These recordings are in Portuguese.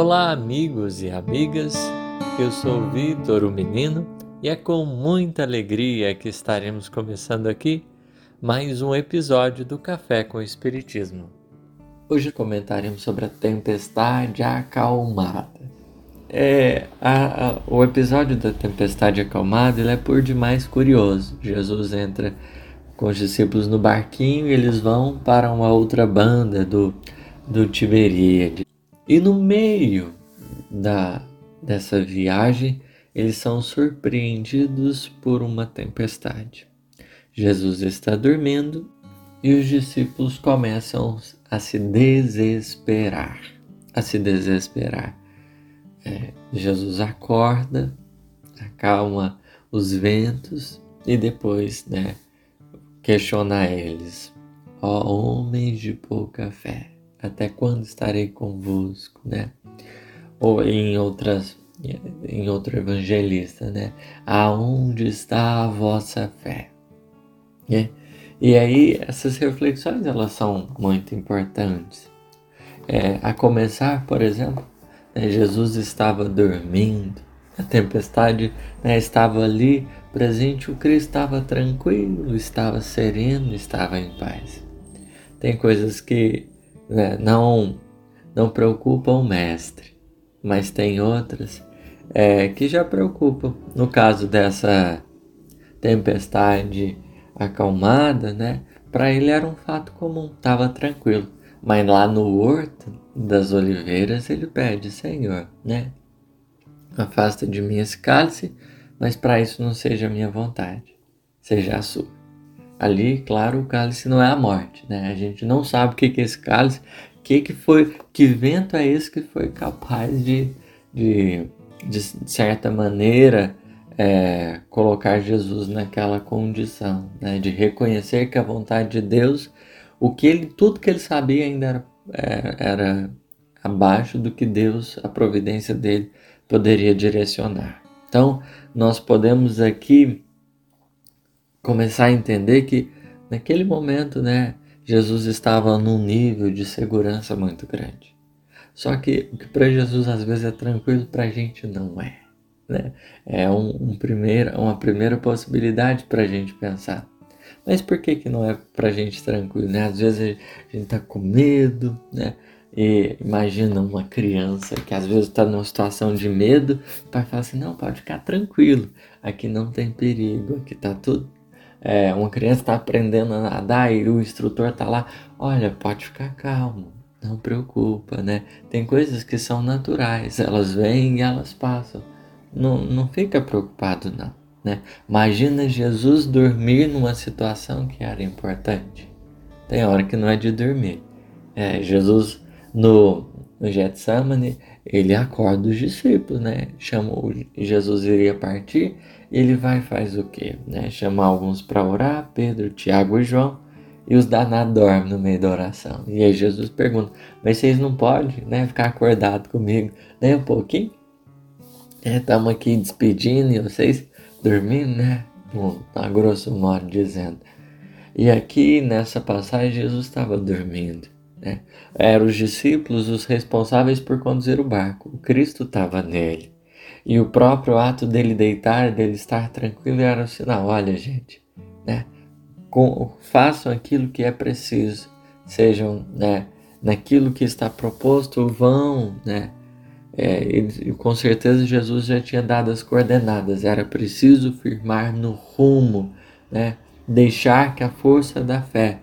Olá, amigos e amigas. Eu sou Vitor, o menino, e é com muita alegria que estaremos começando aqui mais um episódio do Café com Espiritismo. Hoje comentaremos sobre a tempestade acalmada. É, a, a, o episódio da tempestade acalmada ele é por demais curioso. Jesus entra com os discípulos no barquinho e eles vão para uma outra banda do, do Tiberíades. E no meio da, dessa viagem, eles são surpreendidos por uma tempestade. Jesus está dormindo e os discípulos começam a se desesperar. A se desesperar. É, Jesus acorda, acalma os ventos e depois, né, questiona eles: Ó oh, homens de pouca fé até quando estarei convosco, né? Ou em outras em outro evangelista, né? Aonde está a vossa fé? É. E aí essas reflexões elas são muito importantes. É, a começar, por exemplo, né, Jesus estava dormindo, a tempestade né, estava ali presente, o Cristo estava tranquilo, estava sereno, estava em paz. Tem coisas que né, não, não preocupam o mestre, mas tem outras é, que já preocupam. No caso dessa tempestade acalmada, né, para ele era um fato comum, estava tranquilo. Mas lá no horto das oliveiras ele pede, Senhor, né? Afasta de mim esse cálice, mas para isso não seja a minha vontade, seja a sua. Ali, claro, o cálice não é a morte, né? A gente não sabe o que, que é esse cálice, que que foi, que vento é esse que foi capaz de, de, de certa maneira, é, colocar Jesus naquela condição, né? De reconhecer que a vontade de Deus, o que ele, tudo que ele sabia ainda era, era, é, era abaixo do que Deus, a providência dele, poderia direcionar. Então, nós podemos aqui começar a entender que naquele momento, né, Jesus estava num nível de segurança muito grande. Só que o que para Jesus às vezes é tranquilo, para a gente não é. Né? É um, um primeiro, uma primeira possibilidade para a gente pensar. Mas por que, que não é para a gente tranquilo? Né? Às vezes a gente está com medo, né? E imagina uma criança que às vezes está numa situação de medo, o pai fala assim: não, pode ficar tranquilo, aqui não tem perigo, aqui está tudo é, uma criança está aprendendo a nadar e o instrutor está lá, olha, pode ficar calmo, não preocupa, né? Tem coisas que são naturais, elas vêm e elas passam. Não, não fica preocupado não, né? Imagina Jesus dormir numa situação que era importante. Tem hora que não é de dormir. É, Jesus no, no Getsemane, ele acorda os discípulos, né? Chamou, Jesus iria partir ele vai faz o quê? Né? Chama alguns para orar, Pedro, Tiago e João, e os danados dormem no meio da oração. E aí Jesus pergunta, mas vocês não podem né, ficar acordados comigo nem um pouquinho? Estamos é, aqui despedindo e vocês dormindo, né? A grosso modo dizendo. E aqui nessa passagem Jesus estava dormindo. Né? Eram os discípulos os responsáveis por conduzir o barco. O Cristo estava nele. E o próprio ato dele deitar, dele estar tranquilo, era um sinal: olha, gente, né? Com, façam aquilo que é preciso, sejam, né? Naquilo que está proposto, vão, né? É, e, com certeza Jesus já tinha dado as coordenadas, era preciso firmar no rumo, né? Deixar que a força da fé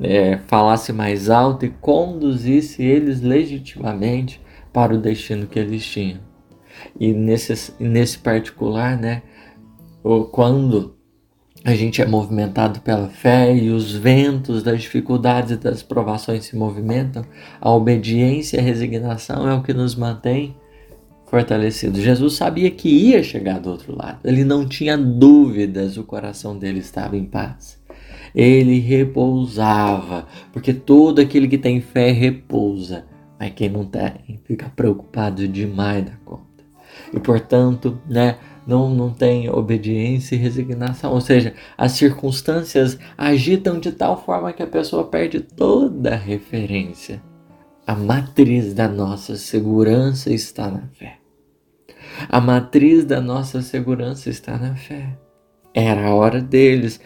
é, falasse mais alto e conduzisse eles legitimamente para o destino que eles tinham. E nesse, nesse particular, né, quando a gente é movimentado pela fé e os ventos das dificuldades e das provações se movimentam, a obediência e a resignação é o que nos mantém fortalecidos. Jesus sabia que ia chegar do outro lado, ele não tinha dúvidas, o coração dele estava em paz. Ele repousava, porque todo aquele que tem fé repousa, mas quem não tem fica preocupado demais da conta e, portanto, né, não, não tem obediência e resignação. Ou seja, as circunstâncias agitam de tal forma que a pessoa perde toda a referência A matriz da nossa segurança está na fé. A matriz da nossa segurança está na fé. Era a hora deles,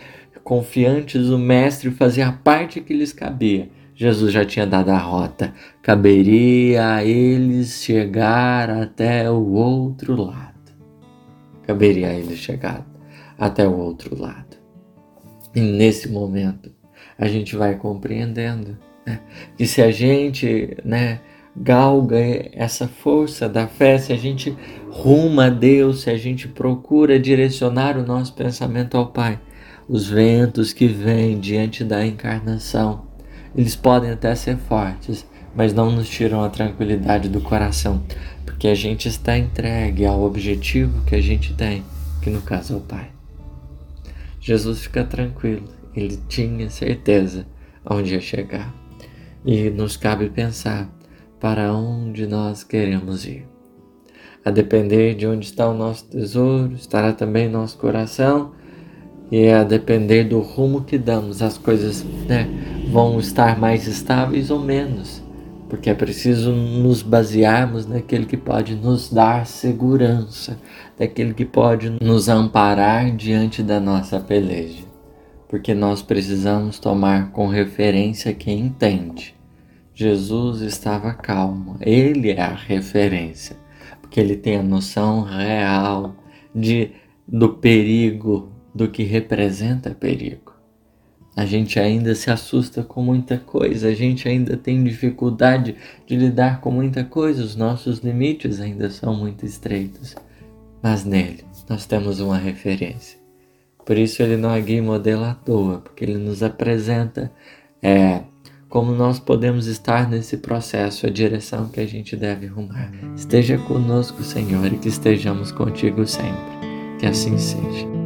confiantes, o Mestre fazia a parte que lhes cabia. Jesus já tinha dado a rota. Caberia a eles chegar até o outro lado. Caberia a eles chegar até o outro lado. E nesse momento, a gente vai compreendendo né, que se a gente né, galga essa força da fé, se a gente ruma a Deus, se a gente procura direcionar o nosso pensamento ao Pai, os ventos que vêm diante da encarnação, eles podem até ser fortes, mas não nos tiram a tranquilidade do coração, porque a gente está entregue ao objetivo que a gente tem, que no caso é o Pai. Jesus fica tranquilo, ele tinha certeza onde ia chegar. E nos cabe pensar para onde nós queremos ir. A depender de onde está o nosso tesouro, estará também nosso coração, e a depender do rumo que damos, as coisas né, vão estar mais estáveis ou menos, porque é preciso nos basearmos naquele que pode nos dar segurança, daquele que pode nos amparar diante da nossa peleja, porque nós precisamos tomar com referência quem entende. Jesus estava calmo, ele é a referência, porque ele tem a noção real de do perigo, do que representa perigo. A gente ainda se assusta com muita coisa, a gente ainda tem dificuldade de lidar com muita coisa, os nossos limites ainda são muito estreitos. Mas nele nós temos uma referência. Por isso ele não é guia modelo à toa, porque ele nos apresenta é, como nós podemos estar nesse processo, a direção que a gente deve rumar. Esteja conosco, Senhor, e que estejamos contigo sempre. Que assim seja.